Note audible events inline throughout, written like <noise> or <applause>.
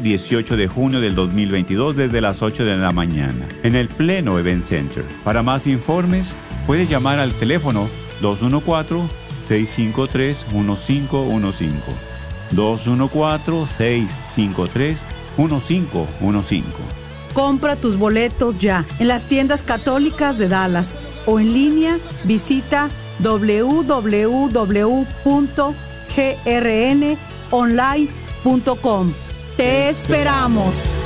18 de junio del 2022 desde las 8 de la mañana en el Pleno Event Center. Para más informes, puede llamar al teléfono 214-653-1515. 214-653-1515. Compra tus boletos ya en las tiendas católicas de Dallas o en línea visita www.grnonline.com. Esperamos.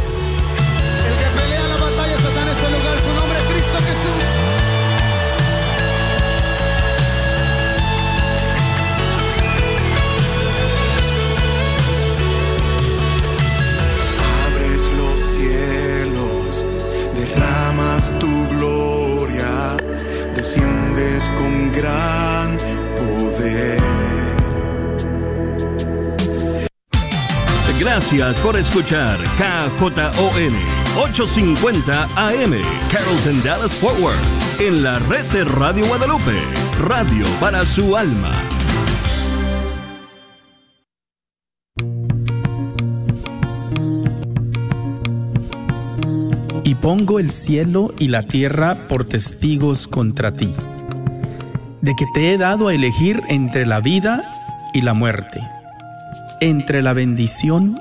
Gracias por escuchar KJON 850 AM Carrollton Dallas Forward en la red de Radio Guadalupe, radio para su alma. Y pongo el cielo y la tierra por testigos contra ti, de que te he dado a elegir entre la vida y la muerte, entre la bendición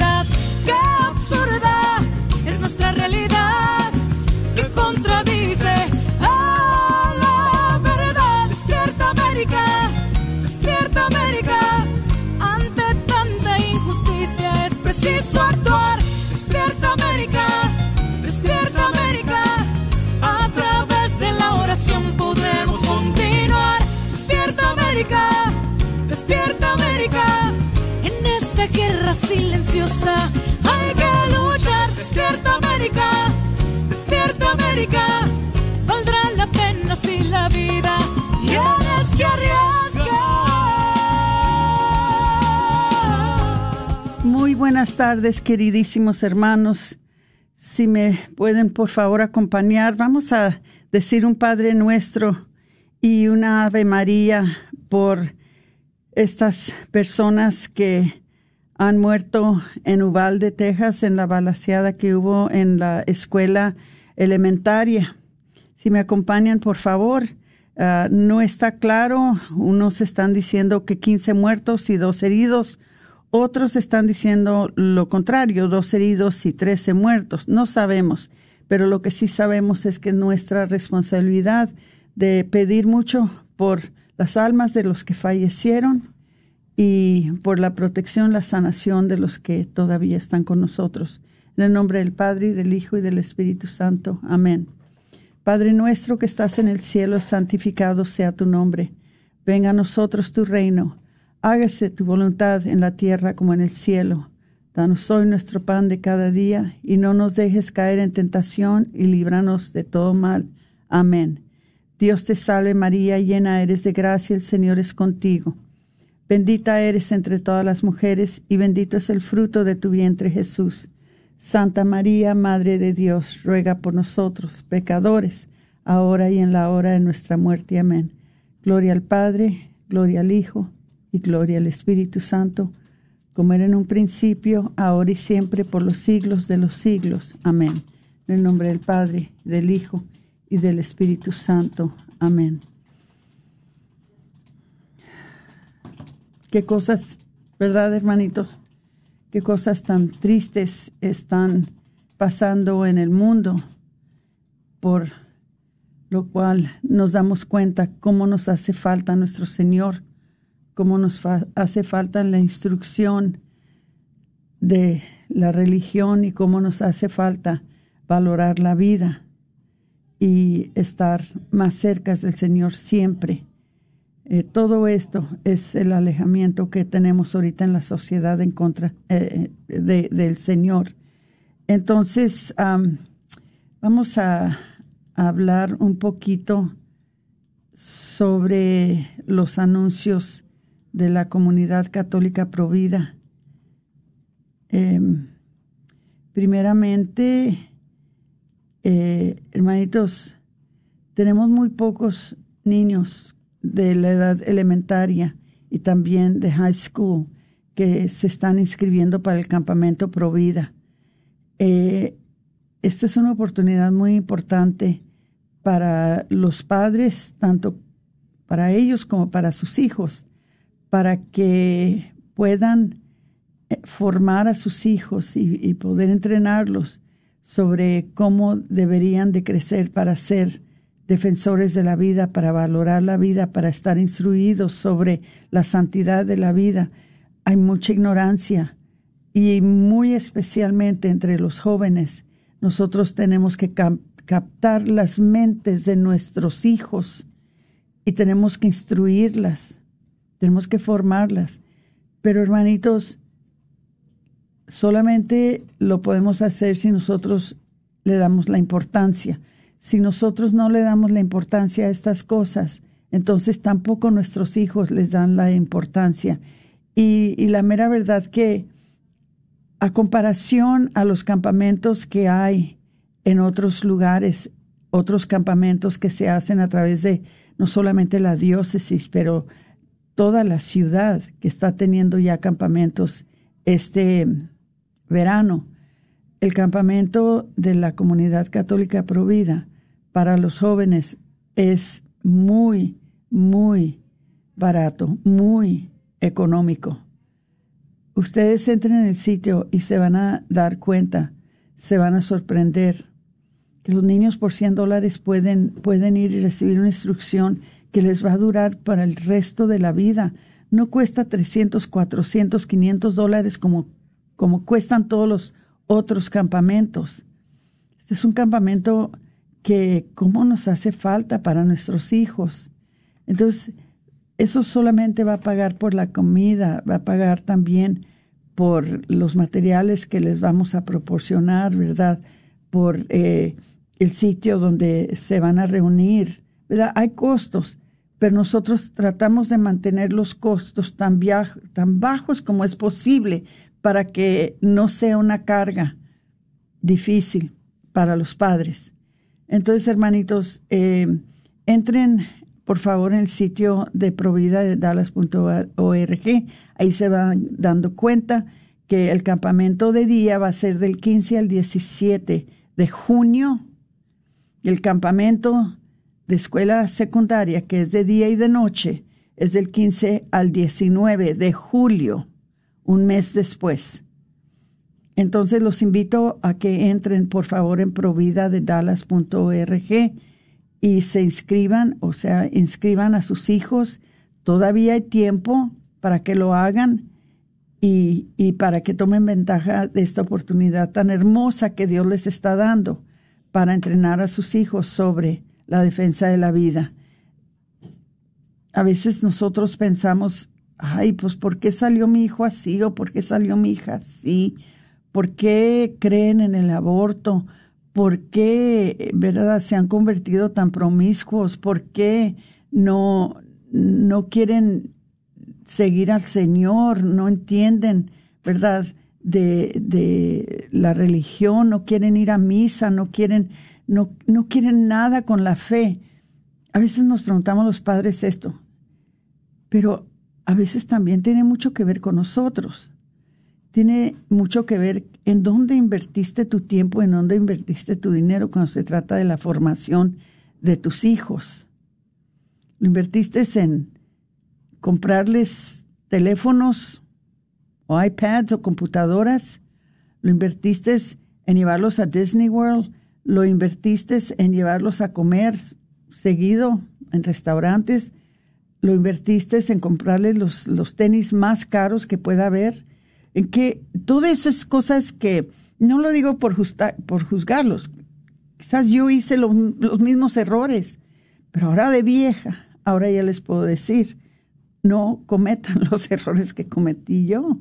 Buenas tardes, queridísimos hermanos. Si me pueden, por favor, acompañar, vamos a decir un Padre Nuestro y una Ave María por estas personas que han muerto en Uvalde, Texas, en la balaceada que hubo en la escuela elementaria. Si me acompañan, por favor. Ah, no está claro. Unos están diciendo que 15 muertos y dos heridos. Otros están diciendo lo contrario, dos heridos y 13 muertos. No sabemos, pero lo que sí sabemos es que nuestra responsabilidad de pedir mucho por las almas de los que fallecieron y por la protección, la sanación de los que todavía están con nosotros. En el nombre del Padre, y del Hijo, y del Espíritu Santo. Amén. Padre nuestro que estás en el cielo, santificado sea tu nombre. Venga a nosotros tu reino. Hágase tu voluntad en la tierra como en el cielo. Danos hoy nuestro pan de cada día, y no nos dejes caer en tentación, y líbranos de todo mal. Amén. Dios te salve María, llena eres de gracia, el Señor es contigo. Bendita eres entre todas las mujeres, y bendito es el fruto de tu vientre Jesús. Santa María, Madre de Dios, ruega por nosotros, pecadores, ahora y en la hora de nuestra muerte. Amén. Gloria al Padre, gloria al Hijo, y gloria al Espíritu Santo, como era en un principio, ahora y siempre, por los siglos de los siglos. Amén. En el nombre del Padre, del Hijo y del Espíritu Santo. Amén. Qué cosas, ¿verdad, hermanitos? Qué cosas tan tristes están pasando en el mundo. por lo cual nos damos cuenta cómo nos hace falta nuestro Señor, cómo nos hace falta la instrucción de la religión y cómo nos hace falta valorar la vida y estar más cerca del Señor siempre. Eh, todo esto es el alejamiento que tenemos ahorita en la sociedad en contra eh, del Señor. Entonces, vamos a, hablar un poquito sobre los anuncios de la comunidad católica provida. Em, primeramente, eh, hermanitos, tenemos muy pocos niños de la edad elementaria y también de high school que se están inscribiendo para el campamento Provida. Eh, esta es una oportunidad muy importante para los padres, tanto para ellos como para sus hijos, para que puedan eh, formar a sus hijos y, poder entrenarlos sobre cómo deberían de crecer para ser defensores de la vida, para valorar la vida, para estar instruidos sobre la santidad de la vida. Hay mucha ignorancia y muy especialmente entre los jóvenes. Nosotros tenemos que captar las mentes de nuestros hijos y tenemos que instruirlas, tenemos que formarlas. Pero hermanitos, solamente lo podemos hacer si nosotros le damos la importancia. Si nosotros no le damos la importancia a estas cosas, entonces tampoco nuestros hijos les dan la importancia. Y, la mera verdad que a comparación a los campamentos que hay en otros lugares, otros campamentos que se hacen a través de no solamente la diócesis, pero toda la ciudad que está teniendo ya campamentos este verano. El campamento de la comunidad católica Provida para los jóvenes es muy, muy barato, muy económico ustedes entren en el sitio y se van a dar cuenta, se van a sorprender que los niños por 100 dólares pueden, pueden ir y recibir una instrucción que les va a durar para el resto de la vida. No cuesta 300, 400, 500 dólares como, como cuestan todos los otros campamentos. Este es un campamento que cómo nos hace falta para nuestros hijos. Entonces, eso solamente va a pagar por la comida, va a pagar también por los materiales que les vamos a proporcionar, ¿verdad? Por eh, el sitio donde se van a reunir, ¿verdad? Hay costos, pero nosotros tratamos de mantener los costos tan, tan bajos como es posible para que no sea una carga difícil para los padres. Entonces, hermanitos, eh, entren por favor en el sitio de provida de dallas.org. Ahí se van dando cuenta que el campamento de día va a ser del 15 al 17 de junio. El campamento de escuela secundaria, que es de día y de noche, es del 15 al 19 de julio, un mes después. Entonces los invito a que entren por favor en provida de dallas.org y se inscriban, o sea, inscriban a sus hijos. Todavía hay tiempo para que lo hagan y, y, para que tomen ventaja de esta oportunidad tan hermosa que Dios les está dando para entrenar a sus hijos sobre la defensa de la vida. A veces nosotros pensamos, ay, pues ¿por qué salió mi hijo así o por qué salió mi hija así? ¿Por qué creen en el aborto? ¿Por qué, verdad, se han convertido tan promiscuos? ¿Por qué no, no quieren seguir al Señor? ¿No entienden, verdad, de, de la religión? ¿No quieren ir a misa? ¿No quieren, no, no quieren nada con la fe? A veces nos preguntamos los padres esto, pero a veces también tiene mucho que ver con nosotros tiene mucho que ver en dónde invertiste tu tiempo, en dónde invertiste tu dinero cuando se trata de la formación de tus hijos. ¿Lo invertiste en comprarles teléfonos o iPads o computadoras? ¿Lo invertiste en llevarlos a Disney World? Lo invertiste en llevarlos a comer seguido en restaurantes, lo invertiste en comprarles los, los tenis más caros que pueda haber, en que todas esas cosas que no lo digo por, por juzgarlos, quizás yo hice los mismos errores, pero ahora de vieja, ahora ya les puedo decir, no cometan <laughs> los errores que cometí yo,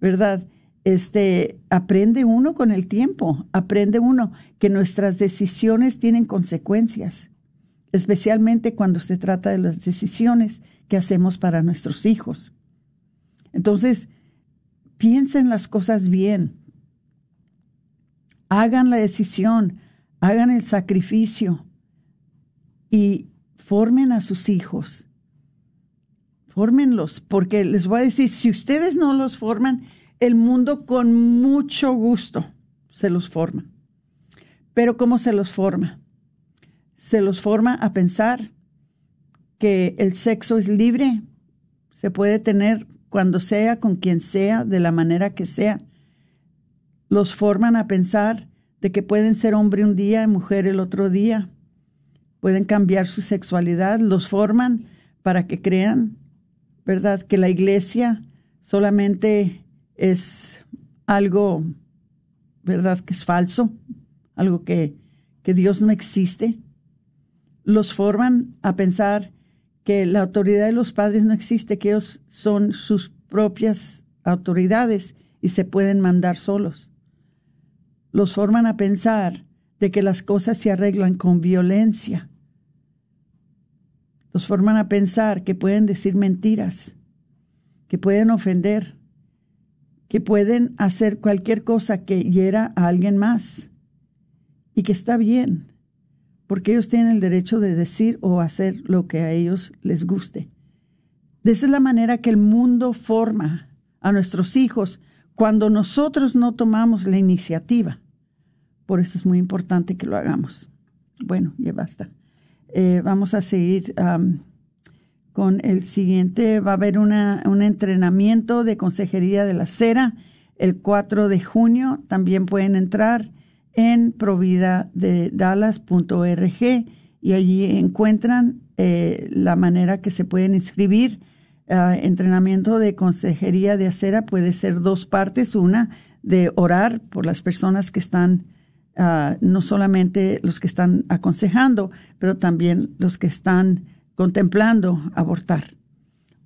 ¿verdad? Este, aprende uno con el tiempo, aprende uno que nuestras decisiones tienen consecuencias, especialmente cuando se trata de las decisiones que hacemos para nuestros hijos. Entonces, piensen las cosas bien, hagan la decisión, hagan el sacrificio y formen a sus hijos. Fórmenlos, porque les voy a decir, si ustedes no los forman, el mundo con mucho gusto se los forma. Pero ¿cómo se los forma? Se los forma a pensar que el sexo es libre, se puede tener cuando sea, con quien sea, de la manera que sea. Los forman a pensar de que pueden ser hombre un día y mujer el otro día. Pueden cambiar su sexualidad, los forman para que crean, ¿verdad? Que la iglesia solamente es algo, ¿verdad? Que es falso, algo que, que Dios no existe. Los forman a pensar que la autoridad de los padres no existe, que ellos son sus propias autoridades y se pueden mandar solos. Los forman a pensar de que las cosas se arreglan con violencia. Los forman a pensar que pueden decir mentiras, que pueden ofender, que pueden hacer cualquier cosa que hiera a alguien más y que está bien, porque ellos tienen el derecho de decir o hacer lo que a ellos les guste. De esa es la manera que el mundo forma a nuestros hijos cuando nosotros no tomamos la iniciativa. Por eso es muy importante que lo hagamos. Bueno, ya basta. Eh, vamos a seguir con el siguiente. Va a haber una, un entrenamiento de consejería de la cera el 4 de junio. También pueden entrar en providadedallas.org y allí encuentran eh, la manera que se pueden inscribir. Uh, entrenamiento de consejería de acera puede ser dos partes. Una de orar por las personas que están, uh, no solamente los que están aconsejando, pero también los que están contemplando abortar.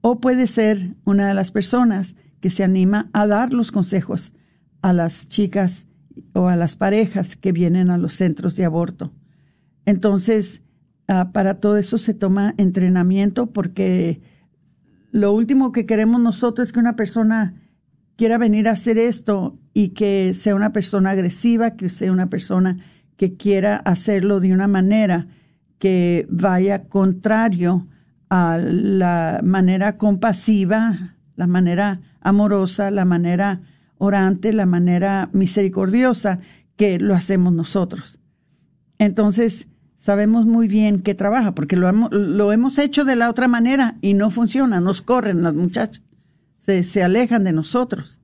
O puede ser una de las personas que se anima a dar los consejos a las chicas o a las parejas que vienen a los centros de aborto. Entonces, ah, para todo eso se toma entrenamiento porque lo último que queremos nosotros es que una persona quiera venir a hacer esto y que sea una persona agresiva, que sea una persona que quiera hacerlo de una manera que vaya contrario a la manera compasiva, la manera amorosa, la manera orante, la manera misericordiosa que lo hacemos nosotros. Entonces, sabemos muy bien que trabaja, porque lo, lo hemos hecho de la otra manera y no funciona, nos corren las muchachas, se, se alejan de nosotros.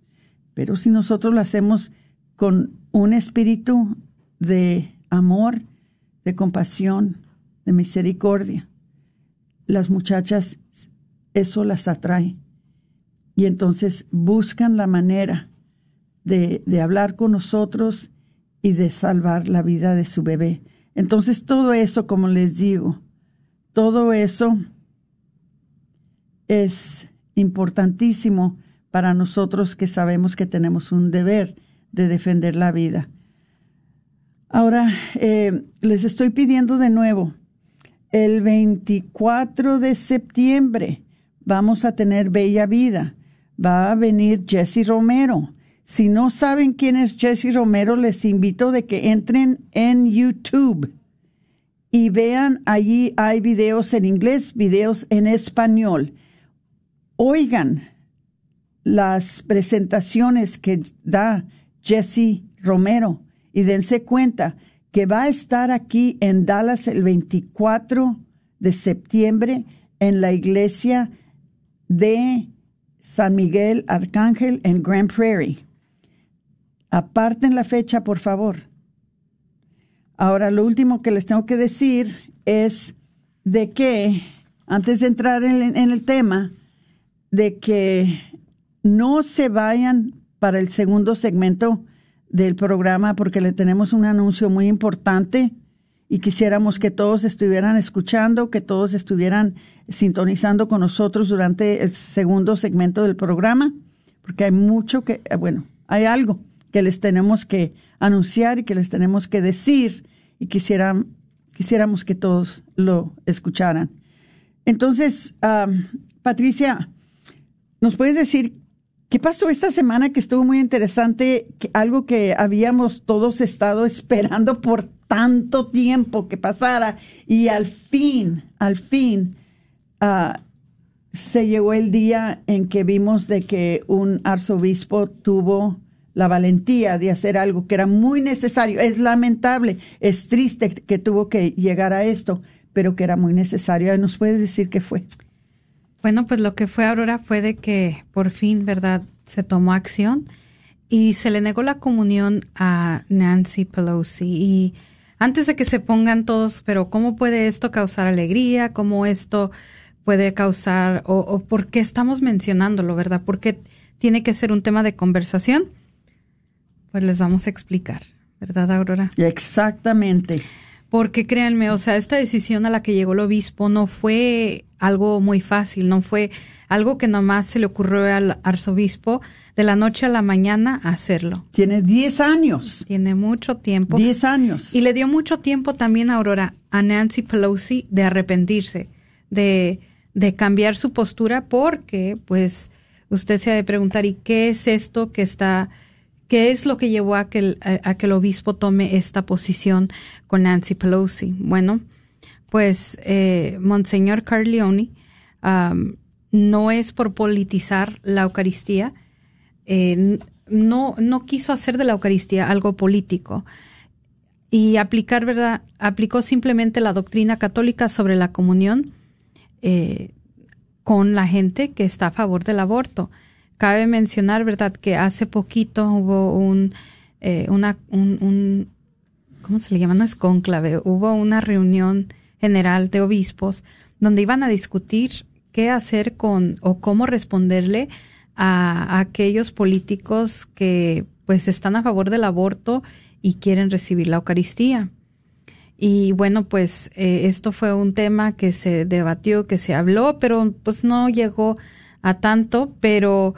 Pero si nosotros lo hacemos con un espíritu de amor, de compasión, de misericordia. Las muchachas, eso las atrae. Y entonces buscan la manera de, de hablar con nosotros y de salvar la vida de su bebé. Entonces todo eso, como les digo, todo eso es importantísimo para nosotros que sabemos que tenemos un deber de defender la vida. Ahora, eh, les estoy pidiendo de nuevo el 24 de septiembre vamos a tener Bella Vida. Va a venir Jesse Romero. Si no saben quién es Jesse Romero, les invito de que entren en YouTube y vean allí hay videos en inglés, videos en español. Oigan las presentaciones que da Jesse Romero y dense cuenta que va a estar aquí en Dallas el 24 de septiembre en la iglesia de San Miguel Arcángel en Grand Prairie. Aparten la fecha, por favor. Ahora, lo último que les tengo que decir es de que, antes de entrar en, el tema, de que no se vayan para el segundo segmento del programa porque le tenemos un anuncio muy importante y quisiéramos que todos estuvieran escuchando, que todos estuvieran sintonizando con nosotros durante el segundo segmento del programa, porque hay mucho que, eh, bueno, hay algo que les tenemos que anunciar y que les tenemos que decir y quisieran, quisiéramos que todos lo escucharan. Entonces, ah, Patricia, ¿nos puedes decir qué pasó esta semana que estuvo muy interesante, algo que habíamos todos estado <laughs> esperando por tanto tiempo que pasara y al fin, al fin, ah, se llegó el día en que vimos de que un arzobispo tuvo la valentía de hacer algo que era muy necesario. Es lamentable, es triste que tuvo que llegar a esto, pero que era muy necesario. ¿Nos puedes decir qué fue? Bueno, pues lo que fue Aurora fue de que por fin, ¿verdad? Se tomó acción y se le negó la comunión a Nancy Pelosi. Y antes de que se pongan todos, pero ¿cómo puede esto causar alegría? ¿Cómo esto puede causar, o, por qué estamos mencionándolo, verdad? ¿Por qué tiene que ser un tema de conversación? Pues les vamos a explicar, ¿verdad, Aurora? Exactamente. Porque créanme, o sea, esta decisión a la que llegó el obispo no fue algo muy fácil, no fue algo que nomás se le ocurrió al arzobispo de la noche a la mañana hacerlo. Tiene 10 años. Tiene mucho tiempo. 10 años. Y le dio mucho tiempo también, Aurora, a Nancy Pelosi de arrepentirse, de, de cambiar su postura, porque, pues, usted se ha de preguntar, ¿y qué es esto que está ¿Qué es lo que llevó a que, el, a, que el obispo tome esta posición con Nancy Pelosi? Bueno, pues eh, Monseñor Carleone no es por politizar la Eucaristía, eh, no, no quiso hacer de la Eucaristía algo político y aplicar, ¿verdad? Aplicó simplemente la doctrina católica sobre la comunión eh, con la gente que está a favor del aborto. Cabe mencionar, ¿verdad?, que hace poquito hubo un, eh, una, un, ¿cómo se le llama? No es conclave, hubo una reunión general de obispos donde iban a discutir qué hacer con o cómo responderle a, aquellos políticos que pues están a favor del aborto y quieren recibir la Eucaristía. Y bueno, pues eh, esto fue un tema que se debatió, que se habló, pero pues no llegó a tanto, pero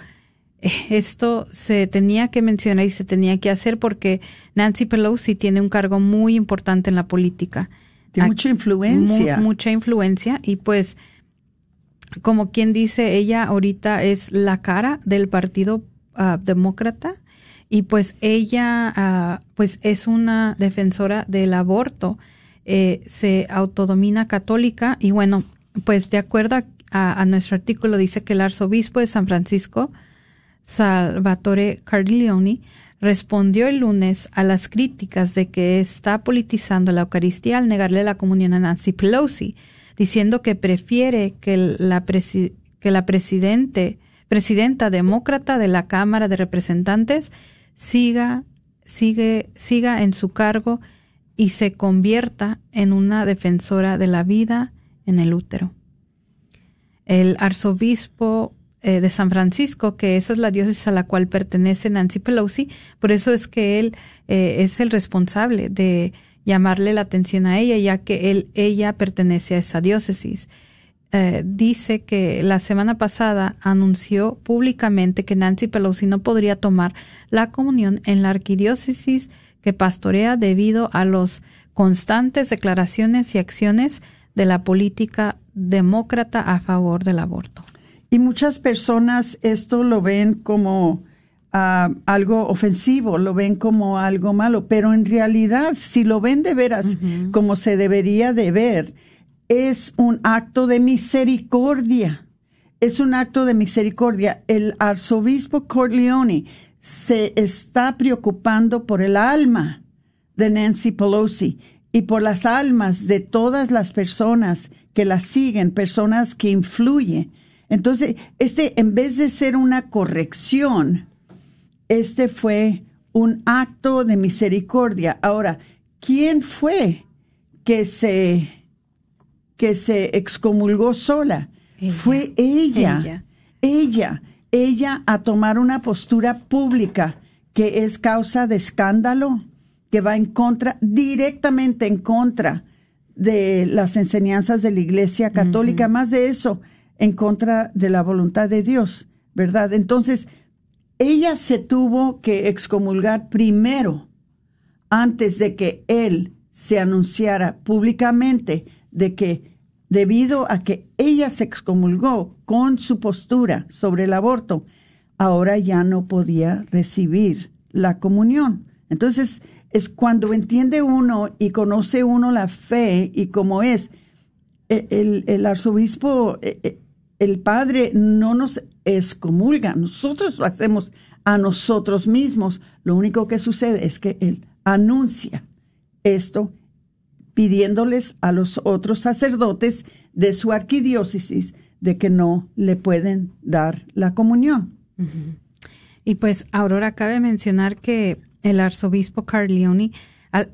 eh, esto se tenía que mencionar y se tenía que hacer porque Nancy Pelosi tiene un cargo muy importante en la política. Tiene mucha influencia. mucha influencia y pues, como quien dice, ella ahorita es la cara del Partido ah, Demócrata y pues ella ah, pues es una defensora del aborto. Eh, se autodomina católica y bueno, pues de acuerdo a a, nuestro artículo dice que el arzobispo de San Francisco, Salvatore Carlioni, respondió el lunes a las críticas de que está politizando la Eucaristía al negarle la comunión a Nancy Pelosi, diciendo que prefiere que la, que la presidente, presidenta demócrata de la Cámara de Representantes siga, sigue, siga en su cargo y se convierta en una defensora de la vida en el útero el arzobispo eh, de San Francisco, que esa es la diócesis a la cual pertenece Nancy Pelosi, por eso es que él eh, es el responsable de llamarle la atención a ella, ya que él, ella pertenece a esa diócesis. Eh, dice que la semana pasada anunció públicamente que Nancy Pelosi no podría tomar la comunión en la arquidiócesis que pastorea debido a los constantes declaraciones y acciones de la política demócrata a favor del aborto. Y muchas personas esto lo ven como ah, algo ofensivo, lo ven como algo malo, pero en realidad, si lo ven de veras como se debería de ver, es un acto de misericordia. Es un acto de misericordia. El arzobispo Corleone se está preocupando por el alma de Nancy Pelosi y por las almas de todas las personas que la siguen, personas que influyen. Entonces, este, en vez de ser una corrección, este fue un acto de misericordia. Ahora, ¿quién fue que se, que se excomulgó sola? Ella. Fue ella. Ella. Ella. Ella a tomar una postura pública que es causa de escándalo, que va en contra, directamente en contra de las enseñanzas de la Iglesia Católica, más de eso, en contra de la voluntad de Dios, ¿verdad? Entonces, ella se tuvo que excomulgar primero, antes de que él se anunciara públicamente de que debido a que ella se excomulgó con su postura sobre el aborto, ahora ya no podía recibir la comunión. Entonces, es cuando entiende uno y conoce uno la fe y cómo es, e- el, arzobispo, e- e- el padre no nos excomulga, nosotros lo hacemos a nosotros mismos. Lo único que sucede es que él anuncia esto pidiéndoles a los otros sacerdotes de su arquidiócesis de que no le pueden dar la comunión. Y pues Aurora cabe mencionar que el arzobispo Carleone al-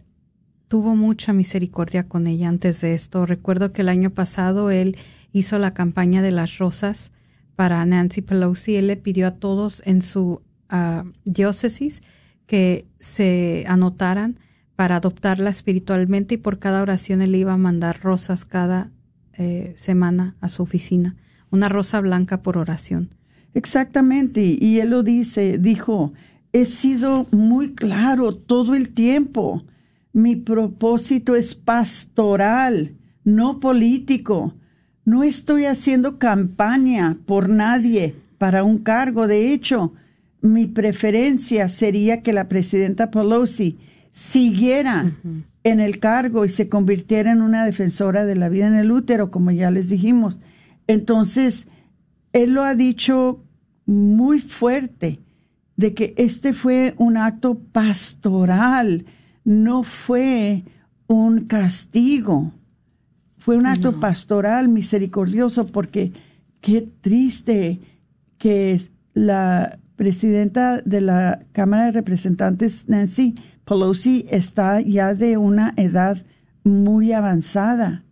tuvo mucha misericordia con ella antes de esto. Recuerdo que el año pasado él hizo la campaña de las rosas para Nancy Pelosi. Él le pidió a todos en su ah, diócesis que se anotaran para adoptarla espiritualmente y por cada oración él iba a mandar rosas cada eh, semana a su oficina. Una rosa blanca por oración. Exactamente, y él lo dice, dijo, he sido muy claro todo el tiempo. Mi propósito es pastoral, no político. No estoy haciendo campaña por nadie para un cargo. De hecho, mi preferencia sería que la presidenta Pelosi siguiera en el cargo y se convirtiera en una defensora de la vida en el útero, como ya les dijimos. Entonces, él lo ha dicho muy fuerte, de que este fue un acto pastoral, no fue un castigo, fue un acto pastoral misericordioso, porque qué triste que la presidenta de la Cámara de Representantes, Nancy Pelosi, está ya de una edad muy avanzada.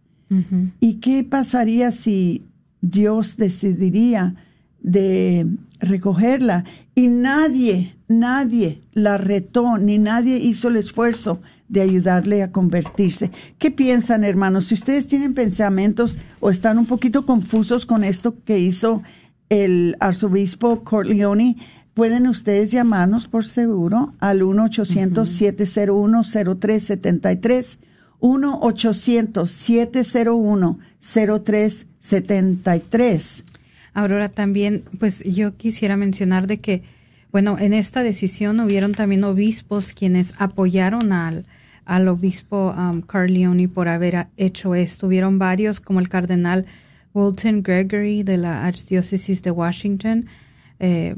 ¿Y qué pasaría si Dios decidiría de recogerla y nadie, nadie la retó, ni nadie hizo el esfuerzo de ayudarle a convertirse? ¿Qué piensan, hermanos? Si ustedes tienen pensamientos o están un poquito confusos con esto que hizo el arzobispo Corleone, pueden ustedes llamarnos por seguro al 1-800-701-0373. 1-800-701-0373. Aurora, también, pues yo quisiera mencionar de que, bueno, en esta decisión hubieron también obispos quienes apoyaron al, al obispo um, Carleone por haber hecho esto. Hubieron varios, como el cardenal Walton Gregory de la Archidiócesis de Washington, eh,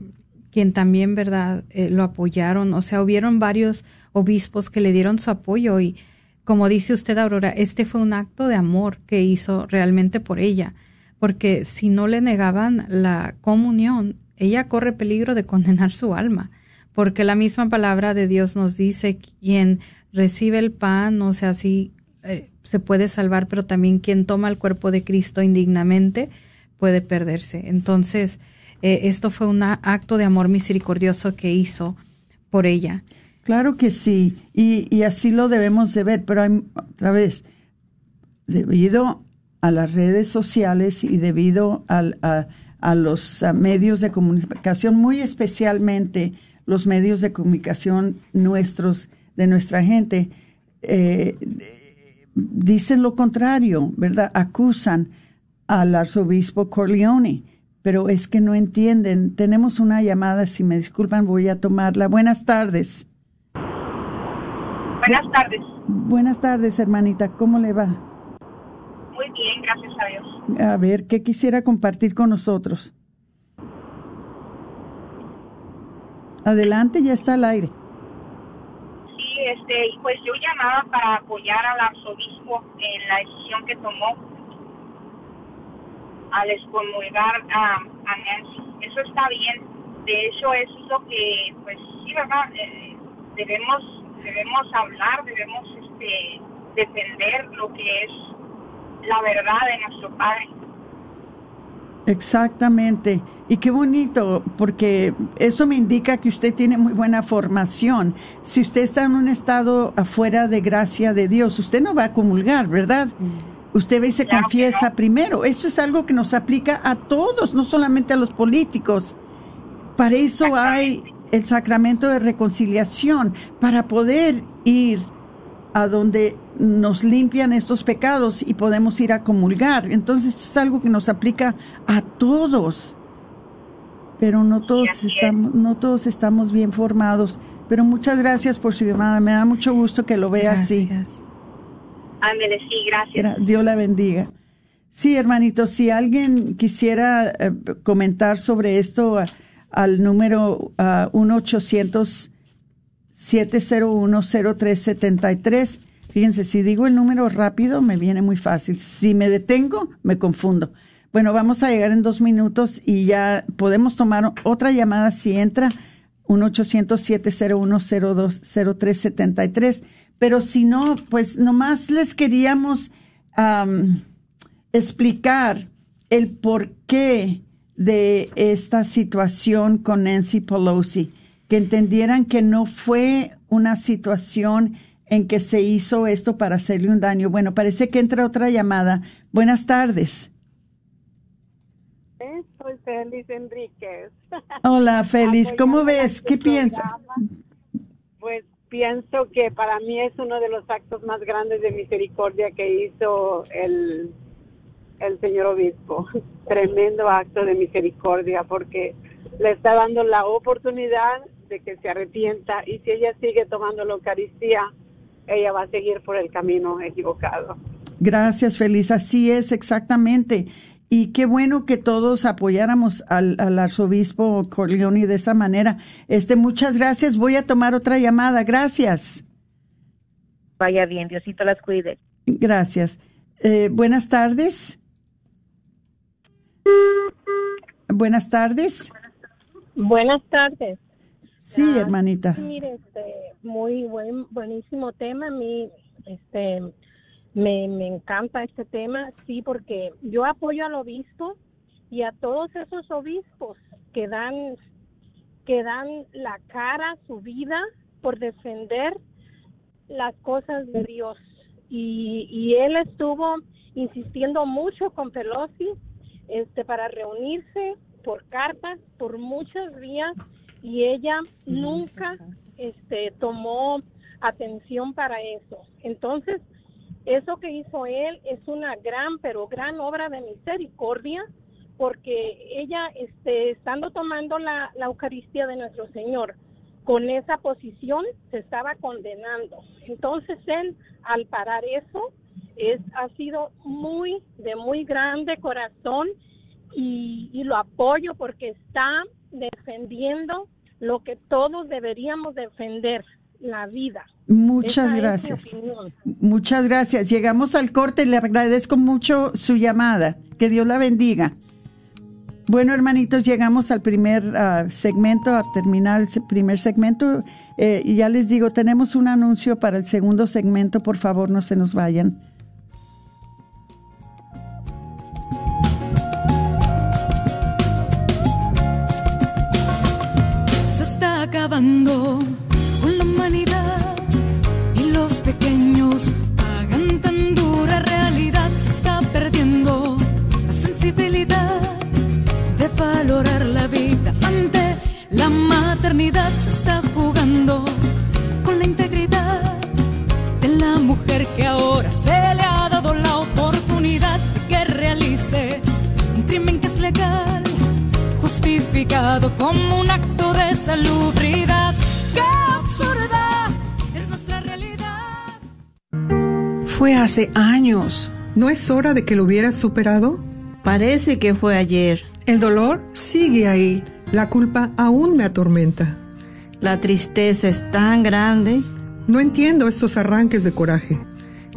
quien también, ¿verdad?, eh, lo apoyaron. O sea, hubieron varios obispos que le dieron su apoyo y, como dice usted, Aurora, este fue un acto de amor que hizo realmente por ella, porque si no le negaban la comunión, ella corre peligro de condenar su alma, porque la misma palabra de Dios nos dice, quien recibe el pan, o sea, sí eh, se puede salvar, pero también quien toma el cuerpo de Cristo indignamente puede perderse. Entonces, eh, esto fue un acto de amor misericordioso que hizo por ella. Claro que sí, y, así lo debemos de ver, pero hay, otra vez, debido a las redes sociales y debido al, a, a, los a medios de comunicación, muy especialmente los medios de comunicación nuestros, de nuestra gente, eh, dicen lo contrario, ¿verdad? Acusan al arzobispo Corleone, pero es que no entienden. Tenemos una llamada, si me disculpan, voy a tomarla. Buenas tardes. Buenas tardes. Buenas tardes, hermanita. ¿Cómo le va? Bien, gracias a Dios. A ver, ¿qué quisiera compartir con nosotros? Adelante, ya está al aire. Sí, este, pues yo llamaba para apoyar al arzobispo en la decisión que tomó al excomulgar a, a Nancy. Eso está bien. De hecho, eso es lo que, pues sí, ¿verdad? Eh, debemos, debemos hablar, debemos este, defender lo que es la verdad de nuestro Padre. Exactamente. Y qué bonito, porque eso me indica que usted tiene muy buena formación. Si usted está en un estado afuera de gracia de Dios, usted no va a comulgar, ¿verdad? Usted ve y se Claro confiesa no. primero. Eso es algo que nos aplica a todos, no solamente a los políticos. Para eso hay el sacramento de reconciliación, para poder ir a donde nos limpian estos pecados y podemos ir a comulgar. Entonces esto es algo que nos aplica a todos. Pero no todos estamos, no todos estamos bien formados. Pero muchas gracias por su llamada. Me da mucho gusto que lo vea así. Gracias. Ándele, sí, gracias. Gra- Dios la bendiga. Sí, hermanito, si alguien quisiera eh, comentar sobre esto a- al número ah, 1-800-701-0373, fíjense, si digo el número rápido me viene muy fácil. Si me detengo, me confundo. Bueno, vamos a llegar en dos minutos y ya podemos tomar otra llamada si entra 1-800-701-0373. Pero si no, pues nomás les queríamos am, explicar el porqué de esta situación con Nancy Pelosi, que entendieran que no fue una situación en que se hizo esto para hacerle un daño. Bueno, parece que entra otra llamada. Buenas tardes. Soy Félix Enríquez. <laughs> Hola, Félix. ¿Cómo ves? este ¿Qué piensas? programa. Pues pienso que para mí es uno de los actos más grandes de misericordia que hizo el, el señor obispo. <laughs> Tremendo acto de misericordia porque le está dando la oportunidad de que se arrepienta y si ella sigue tomando la Eucaristía, ella va a seguir por el camino equivocado. Gracias, Feliz. Así es, exactamente. Y qué bueno que todos apoyáramos al, al arzobispo Corleone de esa manera. Este, muchas gracias. Voy a tomar otra llamada. Gracias. Vaya bien, Diosito las cuide. Gracias. Eh, buenas tardes. Buenas tardes. Buenas tardes. Sí, Ah, hermanita. Mire, este, muy buen, buenísimo tema. A mí, este, me, me encanta este tema, sí, porque yo apoyo al obispo y a todos esos obispos que dan, que dan la cara, su vida, por defender las cosas de Dios. Y, y él estuvo insistiendo mucho con Pelosi, este, para reunirse por cartas, por muchos días, y ella nunca este tomó atención para eso. Entonces, eso que hizo él es una gran, pero gran obra de misericordia, porque ella, este, estando tomando la, Eucaristía de nuestro Señor, con esa posición se estaba condenando. Entonces él, al parar eso, es, ha sido muy, de muy grande corazón y, y lo apoyo porque está defendiendo lo que todos deberíamos defender, la vida. Muchas Esa gracias. Muchas gracias. Llegamos al corte. Le agradezco mucho su llamada. Que Dios la bendiga. Bueno, hermanitos, llegamos al primer ah, segmento, a terminar el primer segmento. Eh, y ya les digo, tenemos un anuncio para el segundo segmento. Por favor, no se nos vayan. Con la humanidad y los pequeños pagan tan dura realidad. Se está perdiendo la sensibilidad de valorar la vida ante la maternidad. Se está jugando con la integridad de la mujer que ahora se justificado como un acto de salubridad. ¡Qué absurda es nuestra realidad! Fue hace años. ¿No es hora de que lo hubieras superado? Parece que fue ayer. El dolor sigue ahí. La culpa aún me atormenta. La tristeza es tan grande. No entiendo estos arranques de coraje.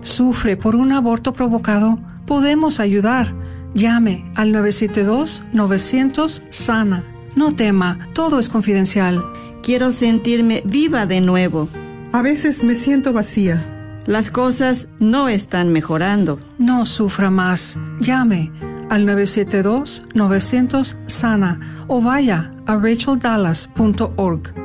Sufre por un aborto provocado. Podemos ayudar. Llame al 972-900-SANA. No tema, todo es confidencial. Quiero sentirme viva de nuevo. A veces me siento vacía. Las cosas no están mejorando. No sufra más. Llame al 972-900-SANA o vaya a racheldallas.org.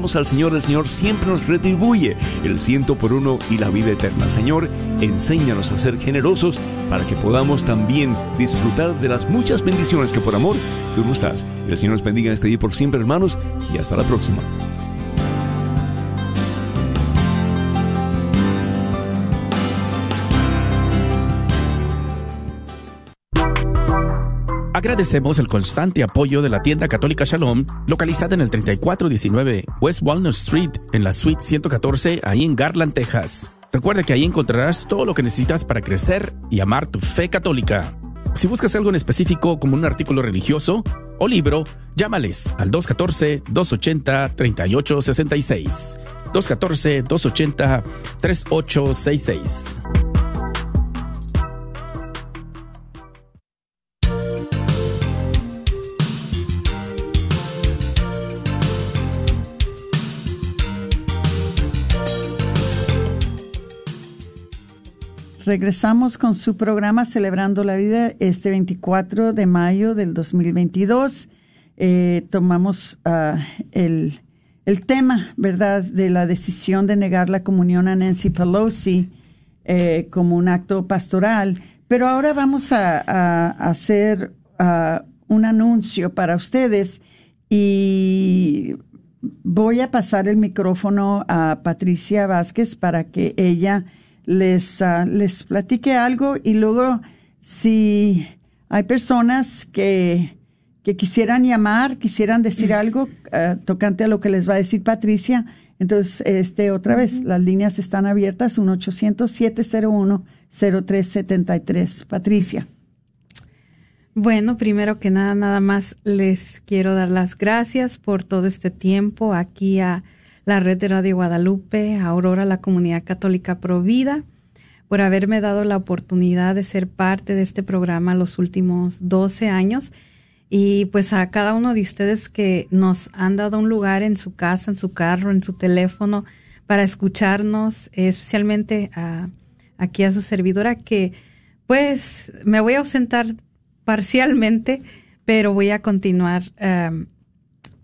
al Señor, el Señor siempre nos retribuye el ciento por uno y la vida eterna. Señor, enséñanos a ser generosos para que podamos también disfrutar de las muchas bendiciones que por amor tú nos das. El Señor nos bendiga en este día por siempre, hermanos, y hasta la próxima. Agradecemos el constante apoyo de la tienda católica Shalom, localizada en el 3419 West Walnut Street, en la suite 114, ahí en Garland, Texas. Recuerda que ahí encontrarás todo lo que necesitas para crecer y amar tu fe católica. Si buscas algo en específico como un artículo religioso o libro, llámales al 214-280-3866. 214-280-3866. Regresamos con su programa Celebrando la Vida este 24 de mayo del 2022. Eh, tomamos uh, el, el, tema, ¿verdad?, de la decisión de negar la comunión a Nancy Pelosi eh, como un acto pastoral. Pero ahora vamos a, hacer uh, un anuncio para ustedes y voy a pasar el micrófono a Patricia Vázquez para que ella les, uh, les platique algo y luego si hay personas que, que quisieran llamar, quisieran decir algo uh, tocante a lo que les va a decir Patricia, entonces, este, otra vez, las líneas están abiertas, 1-800-701-0373. Patricia. Bueno, primero que nada, nada más les quiero dar las gracias por todo este tiempo aquí a la red de Radio Guadalupe, Aurora, la comunidad católica Provida, por haberme dado la oportunidad de ser parte de este programa los últimos 12 años. Y pues a cada uno de ustedes que nos han dado un lugar en su casa, en su carro, en su teléfono para escucharnos, especialmente a, aquí a su servidora que pues me voy a ausentar parcialmente, pero voy a continuar um,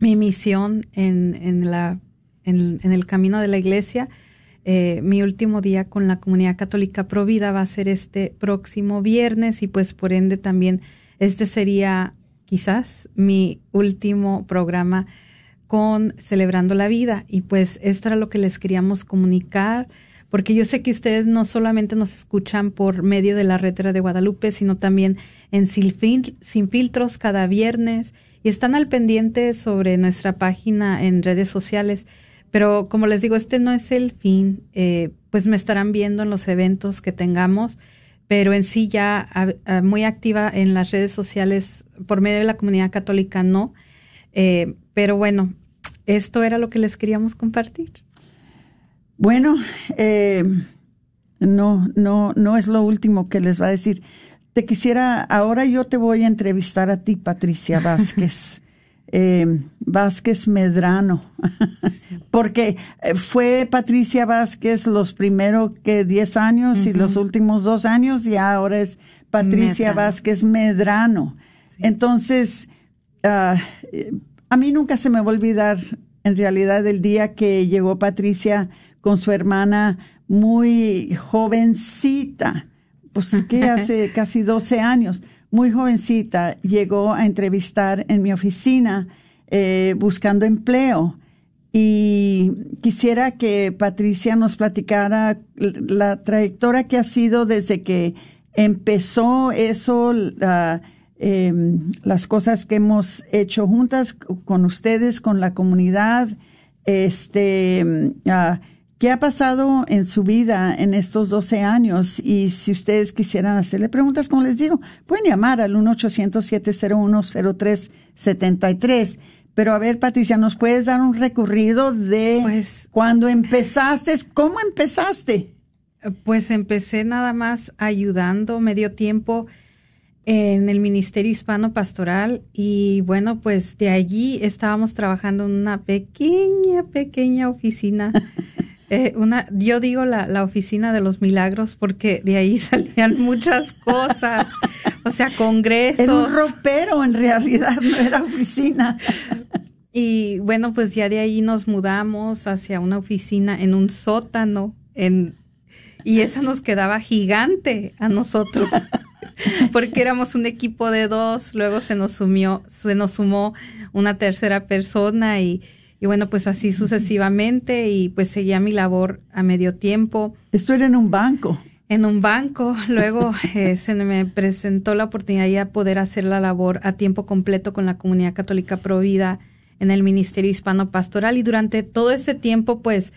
mi misión en, en la en, el camino de la iglesia. Eh, mi último día con la comunidad católica Provida va a ser este próximo viernes y pues por ende también este sería quizás mi último programa con Celebrando la Vida. Y pues esto era lo que les queríamos comunicar, porque yo sé que ustedes no solamente nos escuchan por medio de la red de Guadalupe, sino también en Sin Filtros cada viernes y están al pendiente sobre nuestra página en redes sociales. Pero como les digo, este no es el fin, eh, pues me estarán viendo en los eventos que tengamos pero en sí ya a, a, muy activa en las redes sociales por medio de la comunidad católica no. Eh, pero bueno, esto era lo que les queríamos compartir. Bueno, eh, no, no, no es lo último que les va a decir. Te quisiera, ahora yo te voy a entrevistar a ti, Patricia <laughs> Vázquez. Eh, Vázquez Medrano, <laughs> porque fue Patricia Vázquez los primeros que 10 años uh -huh. y los últimos dos años y ahora es Patricia Medrano. Vázquez Medrano. Entonces, eh, a mí nunca se me va a olvidar en realidad el día que llegó Patricia con su hermana muy jovencita, pues que <laughs> hace casi 12 años, muy jovencita, llegó a entrevistar en mi oficina eh, buscando empleo. Y quisiera que Patricia nos platicara la trayectoria que ha sido desde que empezó eso, em, las cosas que hemos hecho juntas con ustedes, con la comunidad, este, ah, ¿Qué ha pasado en su vida en estos 12 años? Y si ustedes quisieran hacerle preguntas, como les digo, pueden llamar al 1-800-701-0373. Pero a ver, Patricia, ¿nos puedes dar un recorrido de Pues- cuando empezaste? ¿Cómo empezaste? Pues empecé nada más ayudando medio tiempo en el Ministerio Hispano Pastoral y bueno, pues de allí estábamos trabajando en una pequeña, pequeña oficina. <laughs> Eh, una, yo digo la, la oficina de los milagros porque de ahí <laughs> salían muchas cosas, o sea, congresos. Era un ropero en realidad, no era oficina. Y bueno, pues ya de ahí nos mudamos hacia una oficina en un sótano, en, y esa nos quedaba gigante a nosotros, <laughs> porque éramos un equipo de dos, luego se nos sumió, se nos sumó una tercera persona y, y bueno, pues así sucesivamente y pues seguía mi labor a medio tiempo. Esto era en un banco. En un banco, <laughs> luego eh, se me presentó la oportunidad de poder hacer la labor a tiempo completo con la comunidad católica Provida en el Ministerio Hispano Pastoral y durante todo ese tiempo pues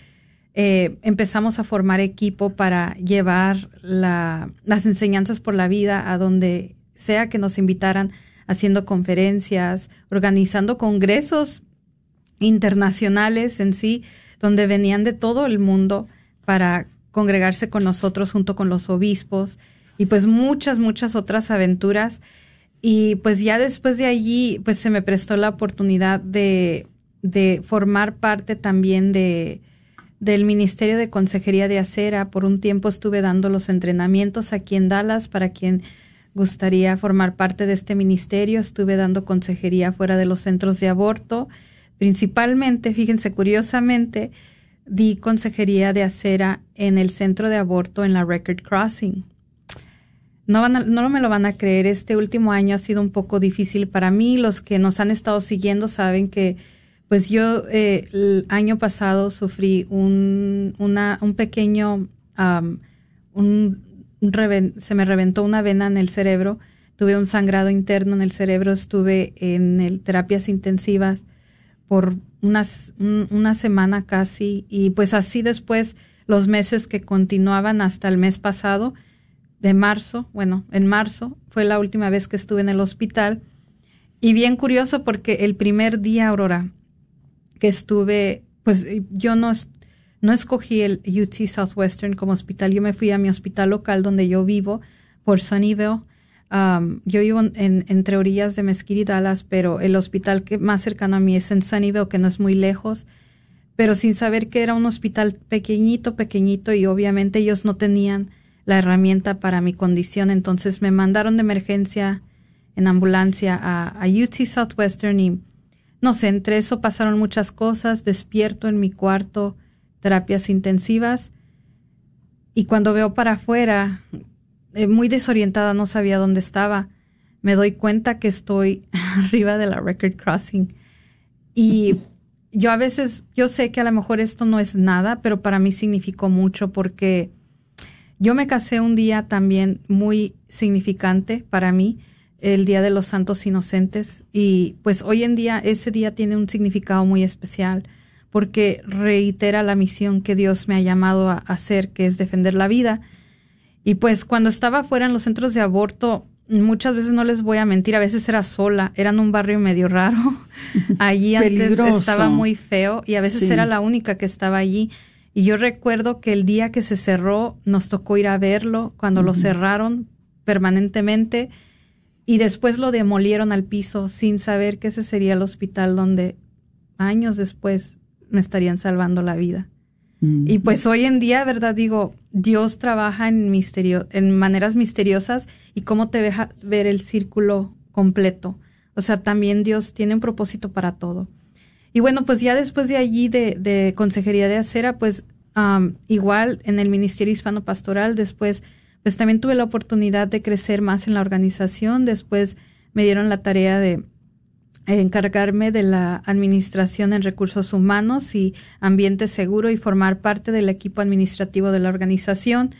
eh, empezamos a formar equipo para llevar la, las enseñanzas por la vida a donde sea que nos invitaran, haciendo conferencias, organizando congresos internacionales en sí, donde venían de todo el mundo para congregarse con nosotros junto con los obispos y pues muchas, muchas otras aventuras. Y pues ya después de allí, pues se me prestó la oportunidad de, de formar parte también de, del Ministerio de Consejería de Acera. Por un tiempo estuve dando los entrenamientos aquí en Dallas para quien gustaría formar parte de este ministerio. Estuve dando consejería fuera de los centros de aborto. Principalmente, fíjense, curiosamente, di consejería de acera en el centro de aborto en la Record Crossing. No, no me lo van a creer, este último año ha sido un poco difícil para mí. Los que nos han estado siguiendo saben que pues yo eh, el año pasado sufrí un, una, un pequeño, un, un reven- se me reventó una vena en el cerebro, tuve un sangrado interno en el cerebro, estuve en el, terapias intensivas por unas, un- una semana casi y pues así después los meses que continuaban hasta el mes pasado de marzo, bueno, en marzo fue la última vez que estuve en el hospital y bien curioso porque el primer día, Aurora, que estuve, pues yo no, no escogí el UT Southwestern como hospital, yo me fui a mi hospital local donde yo vivo, por Sunnyvale. Um, yo vivo en, entre orillas de Mesquite y Dallas, pero el hospital que más cercano a mí es en Sunnyvale, que no es muy lejos, pero sin saber que era un hospital pequeñito, pequeñito, y obviamente ellos no tenían la herramienta para mi condición, entonces me mandaron de emergencia en ambulancia a, a UT Southwestern y no sé, entre eso pasaron muchas cosas, despierto en mi cuarto, terapias intensivas, y cuando veo para afuera, eh, muy desorientada, no sabía dónde estaba, me doy cuenta que estoy <laughs> arriba de la Record Crossing. Y yo a veces, yo sé que a lo mejor esto no es nada, pero para mí significó mucho porque yo me casé un día también muy significante para mí, el Día de los Santos Inocentes, y pues hoy en día ese día tiene un significado muy especial porque reitera la misión que Dios me ha llamado a hacer, que es defender la vida. Y pues cuando estaba fuera en los centros de aborto, muchas veces no les voy a mentir, a veces era sola, era en un barrio medio raro. <laughs> Allí antes estaba muy feo y a veces Sí. era la única que estaba allí. Y yo recuerdo que el día que se cerró nos tocó ir a verlo cuando lo cerraron permanentemente y después lo demolieron al piso sin saber que ese sería el hospital donde años después me estarían salvando la vida. Y pues hoy en día, ¿verdad? Digo, Dios trabaja en misterio, en maneras misteriosas y cómo te deja ver el círculo completo. O sea, también Dios tiene un propósito para todo. Y bueno, pues ya después de allí de, de Consejería de Acera, pues am, igual en el Ministerio Hispano Pastoral, después, pues también tuve la oportunidad de crecer más en la organización. Después me dieron la tarea de encargarme de la administración en recursos humanos y ambiente seguro y formar parte del equipo administrativo de la organización.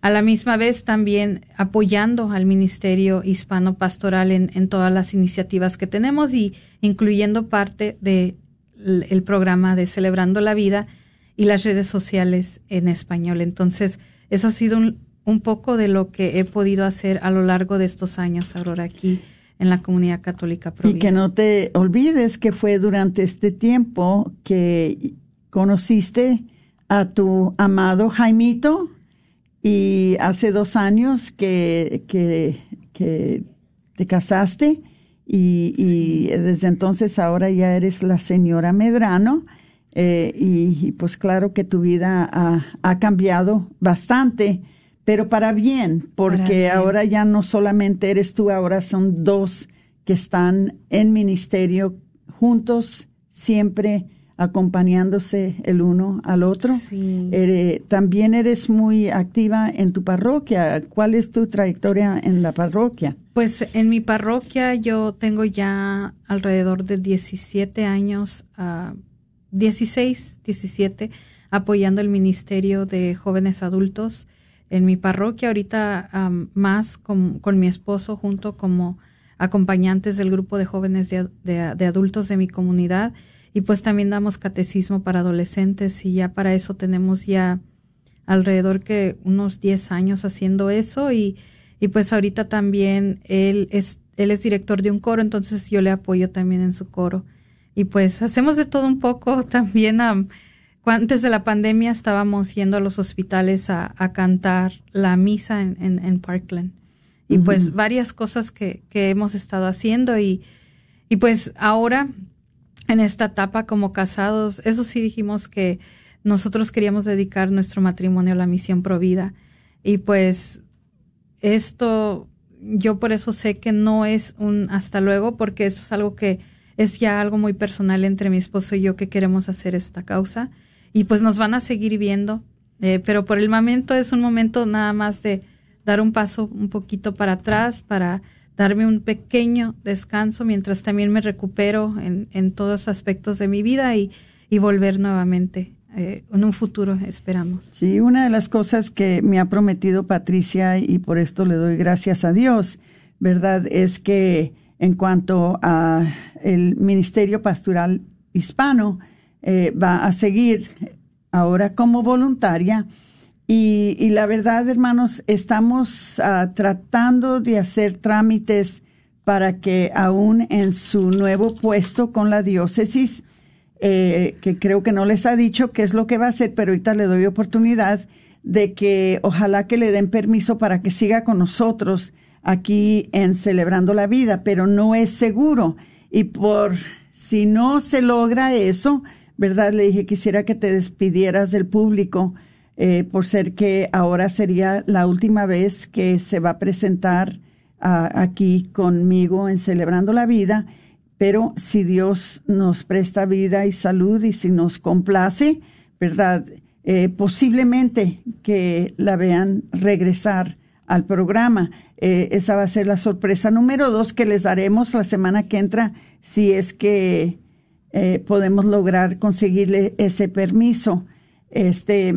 A la misma vez también apoyando al Ministerio Hispano Pastoral en, en todas las iniciativas que tenemos y incluyendo parte del el programa de Celebrando la Vida y las redes sociales en español. Entonces, eso ha sido un, un poco de lo que he podido hacer a lo largo de estos años, Aurora, aquí en la comunidad católica. Y que no te olvides que fue durante este tiempo que conociste a tu amado Jaimito y hace dos años que, que, que te casaste y, y, desde entonces ahora ya eres la señora Medrano eh, y, y, pues claro que tu vida ha, ha cambiado bastante pero para bien, porque Para bien. ahora ya no solamente eres tú, ahora son dos que están en ministerio juntos, siempre acompañándose el uno al otro. Sí. También eres muy activa en tu parroquia. ¿Cuál es tu trayectoria en la parroquia? Pues en mi parroquia yo tengo ya alrededor de 17 años, ah, 16, 17, apoyando el Ministerio de Jóvenes Adultos en mi parroquia. Ahorita más con, mi esposo junto como acompañantes del grupo de jóvenes de, de- adultos de mi comunidad. Y pues también damos catecismo para adolescentes y ya para eso tenemos ya alrededor que unos 10 años haciendo eso y, y pues ahorita también él es, él es director de un coro, entonces yo le apoyo también en su coro. Y pues hacemos de todo un poco <laughs> también. Antes de la pandemia estábamos yendo a los hospitales a, a cantar la misa en, en, en Parkland. Y pues varias cosas que, que hemos estado haciendo y, y pues ahora en esta etapa como casados, eso sí dijimos que nosotros queríamos dedicar nuestro matrimonio a la misión provida. Y pues esto, yo por eso sé que no es un hasta luego, porque eso es algo que es ya algo muy personal entre mi esposo y yo que queremos hacer esta causa. Y pues nos van a seguir viendo, eh, pero por el momento es un momento nada más de dar un paso un poquito para atrás, para darme un pequeño descanso mientras también me recupero en, en todos los aspectos de mi vida y, y volver nuevamente eh, en un futuro, esperamos. Sí, una de las cosas que me ha prometido Patricia y por esto le doy gracias a Dios, ¿verdad? Es que en cuanto a el Ministerio Pastoral Hispano eh, va a seguir ahora como voluntaria y, la verdad, hermanos, estamos ah, tratando de hacer trámites para que aún en su nuevo puesto con la diócesis, eh, que creo que no les ha dicho qué es lo que va a hacer, pero ahorita le doy oportunidad de que ojalá que le den permiso para que siga con nosotros aquí en Celebrando la Vida, pero no es seguro. Y por si no se logra eso, ¿verdad? Le dije, quisiera que te despidieras del público, eh, por ser que ahora sería la última vez que se va a presentar aquí conmigo en Celebrando la Vida pero si Dios nos presta vida y salud y si nos complace, ¿verdad? Eh, posiblemente que la vean regresar al programa. Eh, esa va a ser la sorpresa número dos que les daremos la semana que entra si es que eh, podemos lograr conseguirle ese permiso. Este,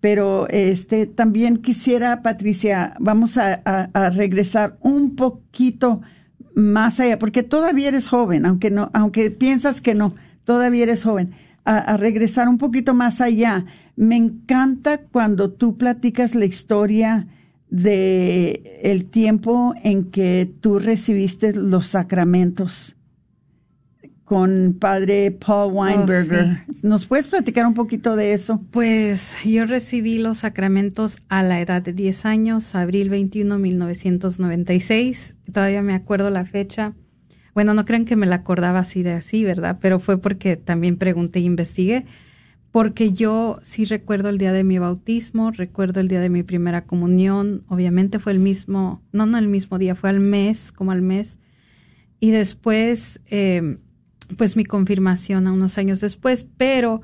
pero este también quisiera, Patricia, vamos a, regresar un poquito más allá, porque todavía eres joven, aunque no, aunque piensas que no, todavía eres joven. A, a regresar un poquito más allá. Me encanta cuando tú platicas la historia de el tiempo en que tú recibiste los sacramentos con padre Paul Weinberger. ¿Nos puedes platicar un poquito de eso? Pues yo recibí los sacramentos a la edad de 10 años, abril 21, 1996. Todavía me acuerdo la fecha. Bueno, no crean que me la acordaba así de así, ¿verdad? Pero fue porque también pregunté e investigué. Porque yo sí recuerdo el día de mi bautismo, recuerdo el día de mi primera comunión. Obviamente fue el mismo, no, no el mismo día, fue al mes, como al mes. y después, eh, pues mi confirmación a unos años después, pero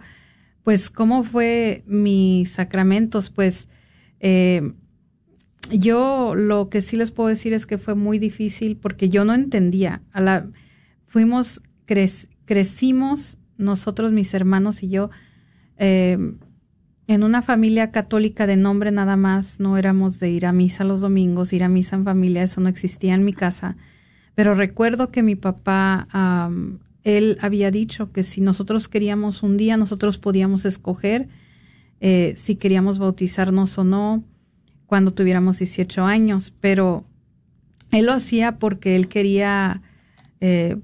pues cómo fue mis sacramentos, pues eh, yo lo que sí les puedo decir es que fue muy difícil porque yo no entendía. A la, fuimos, crecimos nosotros, mis hermanos y yo, eh, en una familia católica de nombre nada más, no éramos de ir a misa los domingos, ir a misa en familia, eso no existía en mi casa. Pero recuerdo que mi papá, él había dicho que si nosotros queríamos un día, nosotros podíamos escoger eh, si queríamos bautizarnos o no cuando tuviéramos 18 años, pero él lo hacía porque él quería, eh,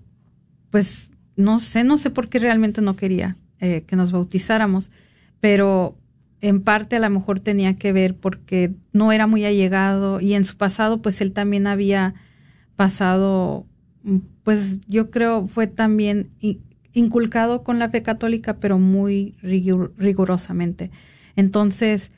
pues no sé, no sé por qué realmente no quería eh, que nos bautizáramos, pero en parte a lo mejor tenía que ver porque no era muy allegado y en su pasado pues él también había pasado, pues yo creo fue también inculcado con la fe católica, pero muy rigurosamente. Entonces,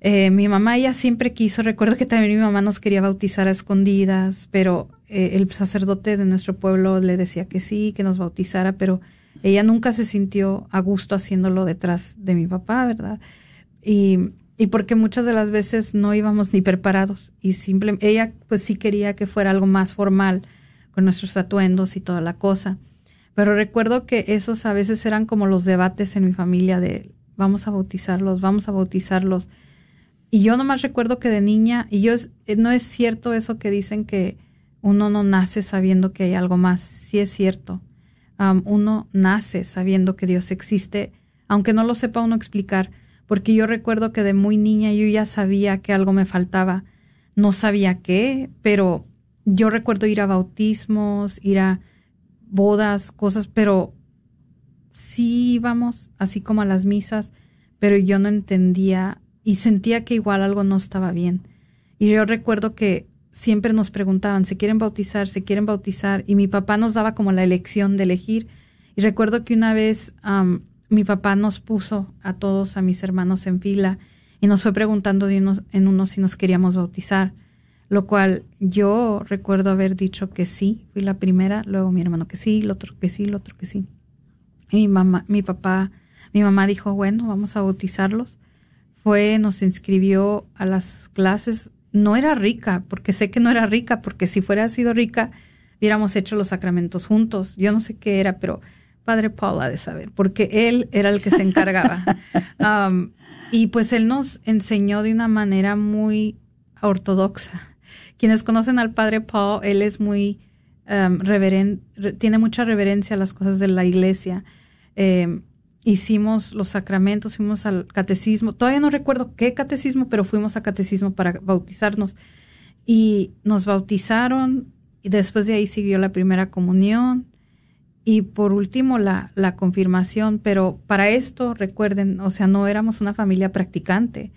eh, mi mamá ella siempre quiso, recuerdo que también mi mamá nos quería bautizar a escondidas, pero eh, el sacerdote de nuestro pueblo le decía que sí, que nos bautizara, pero ella nunca se sintió a gusto haciéndolo detrás de mi papá, ¿verdad? Y, y porque muchas de las veces no íbamos ni preparados y simplemente ella pues sí quería que fuera algo más formal con nuestros atuendos y toda la cosa. Pero recuerdo que esos a veces eran como los debates en mi familia de vamos a bautizarlos, vamos a bautizarlos. Y yo nomás recuerdo que de niña, y yo eh, no es cierto eso que dicen que uno no nace sabiendo que hay algo más. Sí es cierto. uno nace sabiendo que Dios existe, aunque no lo sepa uno explicar, porque yo recuerdo que de muy niña yo ya sabía que algo me faltaba. No sabía qué, pero yo recuerdo ir a bautismos, ir a bodas, cosas, pero sí íbamos así como a las misas, pero yo no entendía y sentía que igual algo no estaba bien. Y yo recuerdo que siempre nos preguntaban, ¿se quieren bautizar? ¿Se quieren bautizar? Y mi papá nos daba como la elección de elegir. Y recuerdo que una vez mi papá nos puso a todos, a mis hermanos en fila, y nos fue preguntando de unos, en uno si nos queríamos bautizar, lo cual yo recuerdo haber dicho que sí, fui la primera, luego mi hermano que sí, el otro que sí, el otro que sí. Y mi mamá, mi papá, mi mamá dijo, bueno, vamos a bautizarlos fue, nos inscribió a las clases. No era rica, porque sé que no era rica, porque si fuera sido rica, hubiéramos hecho los sacramentos juntos. Yo no sé qué era, pero Padre Paul ha de saber, porque él era el que se encargaba. <laughs> Um, y pues él nos enseñó de una manera muy ortodoxa. Quienes conocen al Padre Paul, él es muy um, reverente, tiene mucha reverencia a las cosas de la iglesia. Eh, hicimos los sacramentos, fuimos al catecismo. Todavía no recuerdo qué catecismo, pero fuimos a catecismo para bautizarnos. Y nos bautizaron y después de ahí siguió la primera comunión y por último la, la confirmación. Pero para esto, recuerden, o sea, no éramos una familia practicante.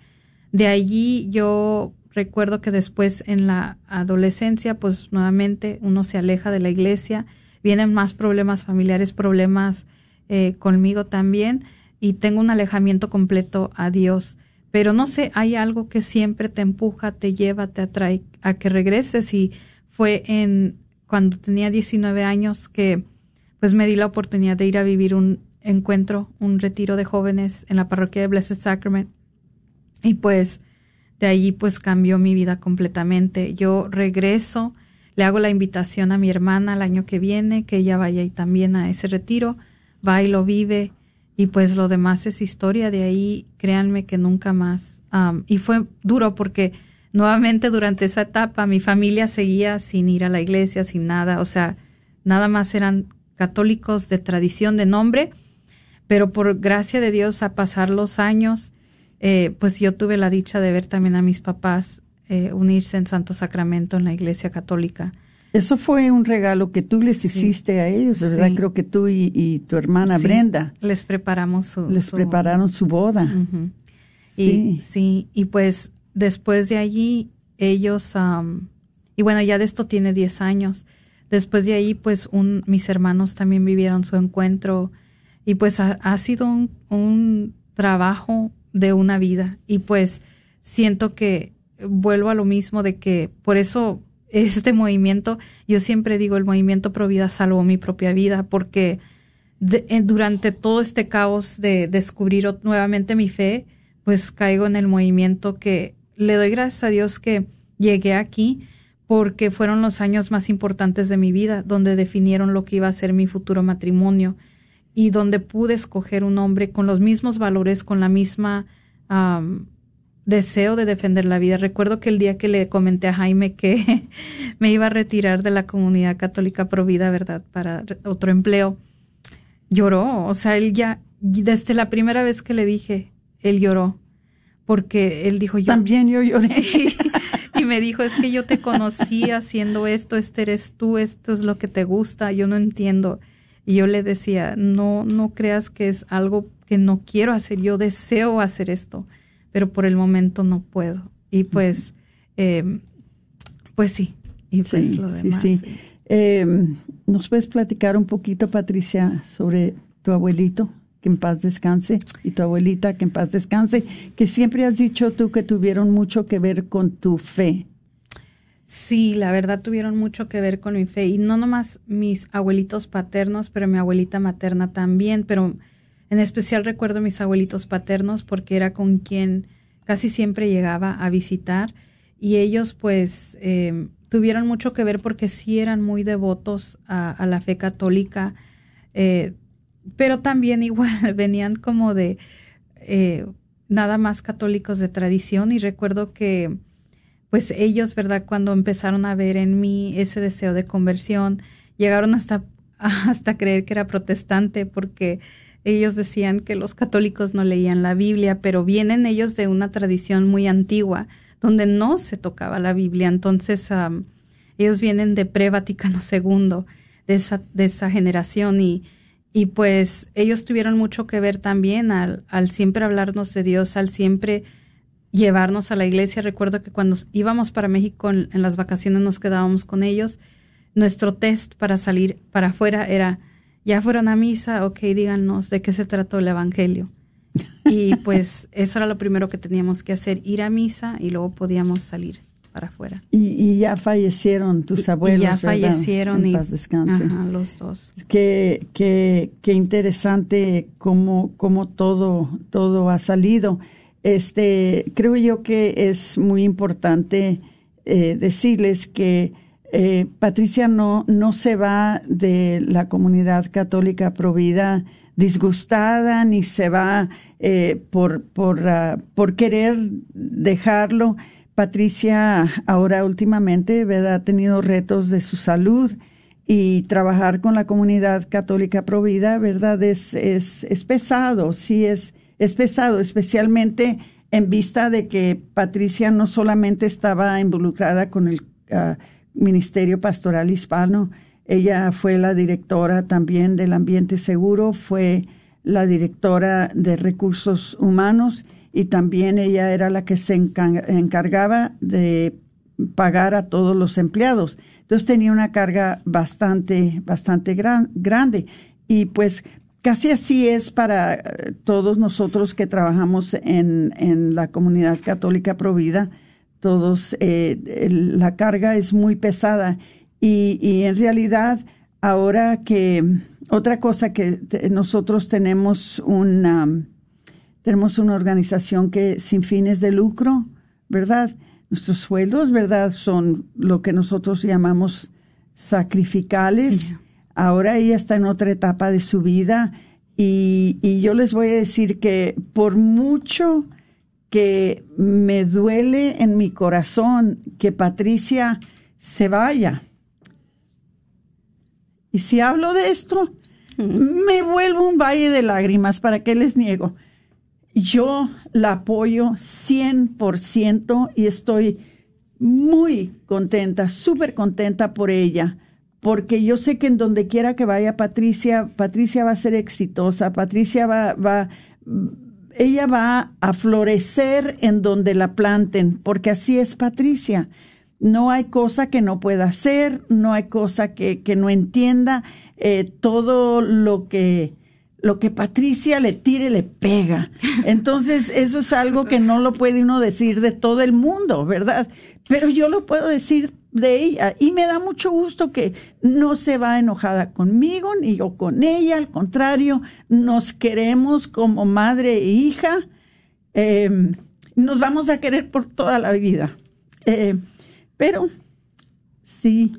De allí yo recuerdo que después en la adolescencia, pues nuevamente uno se aleja de la iglesia, vienen más problemas familiares, problemas eh, conmigo también y tengo un alejamiento completo a Dios. Pero no sé, hay algo que siempre te empuja, te lleva, te atrae a que regreses y fue en cuando tenía 19 años que pues me di la oportunidad de ir a vivir un encuentro, un retiro de jóvenes en la parroquia de Blessed Sacrament y pues de allí pues cambió mi vida completamente. Yo regreso, le hago la invitación a mi hermana el año que viene que ella vaya y también a ese retiro va y lo vive y pues lo demás es historia de ahí, créanme que nunca más. y fue duro porque nuevamente durante esa etapa mi familia seguía sin ir a la iglesia, sin nada, o sea, nada más eran católicos de tradición, de nombre, pero por gracia de Dios a pasar los años, eh, pues yo tuve la dicha de ver también a mis papás eh, unirse en Santo Sacramento en la iglesia católica. Eso fue un regalo que tú les hiciste a ellos, ¿verdad? Creo que tú y, tu hermana Brenda. Les preparamos su. Les prepararon su boda. sí. Y, sí, y pues después de allí, ellos. y bueno, ya de esto tiene 10 años. Después de ahí, pues un, mis hermanos también vivieron su encuentro. Y pues ha, ha sido un, un trabajo de una vida. Y pues siento que vuelvo a lo mismo de que por eso este movimiento, yo siempre digo, el movimiento Pro Vida salvó mi propia vida porque durante todo este caos de descubrir nuevamente mi fe, pues caigo en el movimiento que le doy gracias a Dios que llegué aquí porque fueron los años más importantes de mi vida, donde definieron lo que iba a ser mi futuro matrimonio y donde pude escoger un hombre con los mismos valores, con la misma am, deseo de defender la vida. Recuerdo que el día que le comenté a Jaime que <laughs> me iba a retirar de la comunidad católica provida, ¿verdad? Para otro empleo, lloró. O sea, él ya, desde la primera vez que le dije, él lloró. Porque él dijo, yo. También yo lloré. <laughs> y me dijo, es que yo te conocí haciendo esto, este eres tú, esto es lo que te gusta, yo no entiendo. Y yo le decía, no, no creas que es algo que no quiero hacer, yo deseo hacer esto, pero por el momento no puedo. Y pues, eh, pues sí, y pues Sí, lo sí, demás. sí. Eh, ¿Nos puedes platicar un poquito, Patricia, sobre tu abuelito? Que en paz descanse, y tu abuelita, que en paz descanse, que siempre has dicho tú que tuvieron mucho que ver con tu fe. Sí, la verdad tuvieron mucho que ver con mi fe y no nomás mis abuelitos paternos, pero mi abuelita materna también, pero en especial recuerdo mis abuelitos paternos porque era con quien casi siempre llegaba a visitar y ellos pues eh, tuvieron mucho que ver porque sí eran muy devotos a, a la fe católica, eh, pero también igual <laughs> venían como de eh, nada más católicos de tradición y recuerdo que pues ellos, ¿verdad? Cuando empezaron a ver en mí ese deseo de conversión, llegaron hasta, <laughs> hasta creer que era protestante porque ellos decían que los católicos no leían la Biblia, pero vienen ellos de una tradición muy antigua donde no se tocaba la Biblia. Entonces, am, ellos vienen de pre-Vaticano II, de esa, de esa generación y, y pues ellos tuvieron mucho que ver también al, al siempre hablarnos de Dios, al siempre llevarnos a la iglesia. Recuerdo que cuando íbamos para México en, en las vacaciones nos quedábamos con ellos. Nuestro test para salir para afuera era, ya fueron a misa, ok, díganos de qué se trató el Evangelio. Y <laughs> pues eso era lo primero que teníamos que hacer, ir a misa y luego podíamos salir para afuera. Y, y ya fallecieron tus abuelos. y ya fallecieron En y paz descanse. ajá, los dos. Qué, qué, qué interesante cómo, cómo todo, todo ha salido. Este, creo yo que es muy importante eh, decirles que eh, Patricia no, no se va de la comunidad católica provida disgustada, ni se va eh, por, por, ah, por querer dejarlo. Patricia ahora últimamente ¿verdad? ha tenido retos de su salud y trabajar con la comunidad católica provida, ¿verdad? Es, es, es pesado, sí es, es pesado, especialmente en vista de que Patricia no solamente estaba involucrada con el ah, Ministerio Pastoral Hispano, ella fue la directora también del Ambiente Seguro, fue la directora de Recursos Humanos y también ella era la que se enca- encargaba de pagar a todos los empleados. Entonces tenía una carga bastante, bastante gran- grande. Y pues casi así es para eh, todos nosotros que trabajamos en, en la comunidad católica provida. Todos, eh, la carga es muy pesada. Y, y en realidad, ahora que otra cosa que nosotros tenemos una, tenemos una organización que sin fines de lucro, ¿verdad? Nuestros sueldos, ¿verdad? Son lo que nosotros llamamos sacrificales. Ahora ella está en otra etapa de su vida y, y yo les voy a decir que por mucho que me duele en mi corazón que Patricia se vaya, y si hablo de esto, me vuelvo un valle de lágrimas, ¿para qué les niego? Yo la apoyo 100% y estoy muy contenta, súper contenta por ella, porque yo sé que en donde quiera que vaya Patricia, Patricia va a ser exitosa, Patricia va, va, ella va a florecer en donde la planten, porque así es Patricia. No hay cosa que no pueda hacer, no hay cosa que, que no entienda, eh, todo lo que, lo que Patricia le tire le pega. Entonces, eso es algo que no lo puede uno decir de todo el mundo, ¿verdad? Pero yo lo puedo decir de ella. Y me da mucho gusto que no se va enojada conmigo ni yo con ella. Al contrario, nos queremos como madre e hija. Eh, nos vamos a querer por toda la vida. Eh, pero sí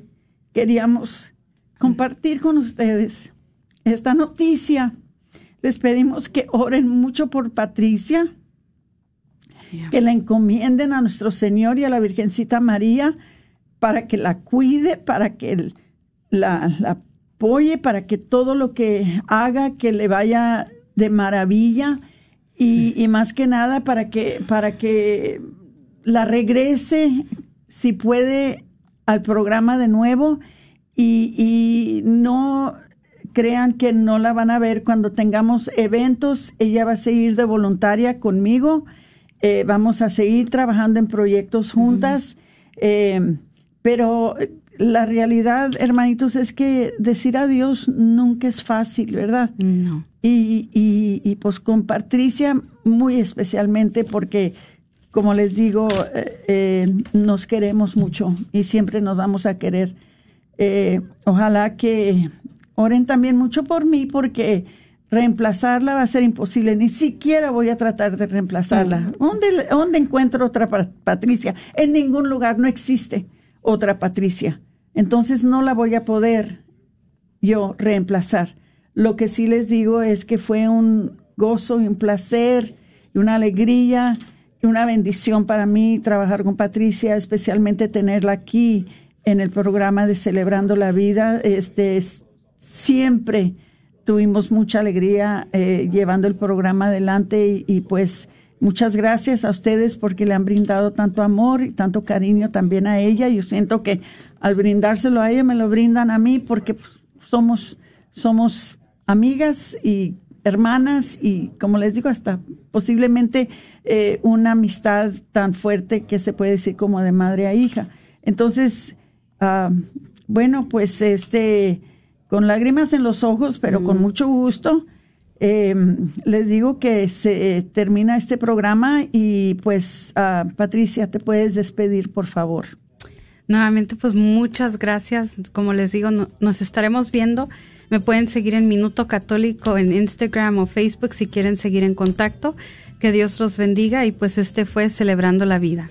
queríamos compartir con ustedes esta noticia. Les pedimos que oren mucho por Patricia, que la encomienden a nuestro Señor y a la Virgencita María para que la cuide, para que la, la apoye, para que todo lo que haga, que le vaya de maravilla y, y más que nada para que, para que la regrese, si puede, al programa de nuevo y, y no crean que no la van a ver cuando tengamos eventos. Ella va a seguir de voluntaria conmigo. Eh, vamos a seguir trabajando en proyectos juntas. Eh, pero la realidad, hermanitos, es que decir adiós nunca es fácil, ¿verdad? No. Y, y, y pues con Patricia muy especialmente porque, como les digo, eh, eh, nos queremos mucho y siempre nos vamos a querer. Eh, ojalá que oren también mucho por mí porque reemplazarla va a ser imposible. Ni siquiera voy a tratar de reemplazarla. ¿Dónde, dónde encuentro otra pa- Patricia? En ningún lugar, no existe otra Patricia. Entonces no la voy a poder yo reemplazar. Lo que sí les digo es que fue un gozo y un placer y una alegría y una bendición para mí trabajar con Patricia, especialmente tenerla aquí en el programa de Celebrando la Vida. Este, es- siempre tuvimos mucha alegría eh, llevando el programa adelante y, pues muchas gracias a ustedes porque le han brindado tanto amor y tanto cariño también a ella. Yo siento que al brindárselo a ella me lo brindan a mí porque pues, somos somos amigas y hermanas y como les digo hasta posiblemente eh, una amistad tan fuerte que se puede decir como de madre a hija. Entonces, ah, bueno, pues este con lágrimas en los ojos, pero con mucho gusto. Eh, les digo que se eh, termina este programa y pues ah, Patricia, te puedes despedir, por favor. Nuevamente, pues muchas gracias. Como les digo, no- nos estaremos viendo. Me pueden seguir en Minuto Católico en Instagram o Facebook si quieren seguir en contacto. Que Dios los bendiga y pues este fue Celebrando la Vida.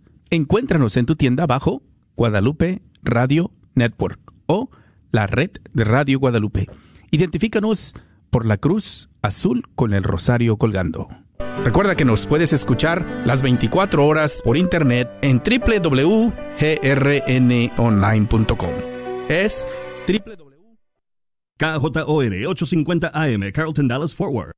Encuéntranos en tu tienda bajo Guadalupe Radio Network o la red de Radio Guadalupe. Identifícanos por la cruz azul con el rosario colgando. Recuerda que nos puedes escuchar las 24 horas por internet en www.grnonline.com. es www. KJOR 850 AM, Carlton Dallas Forward.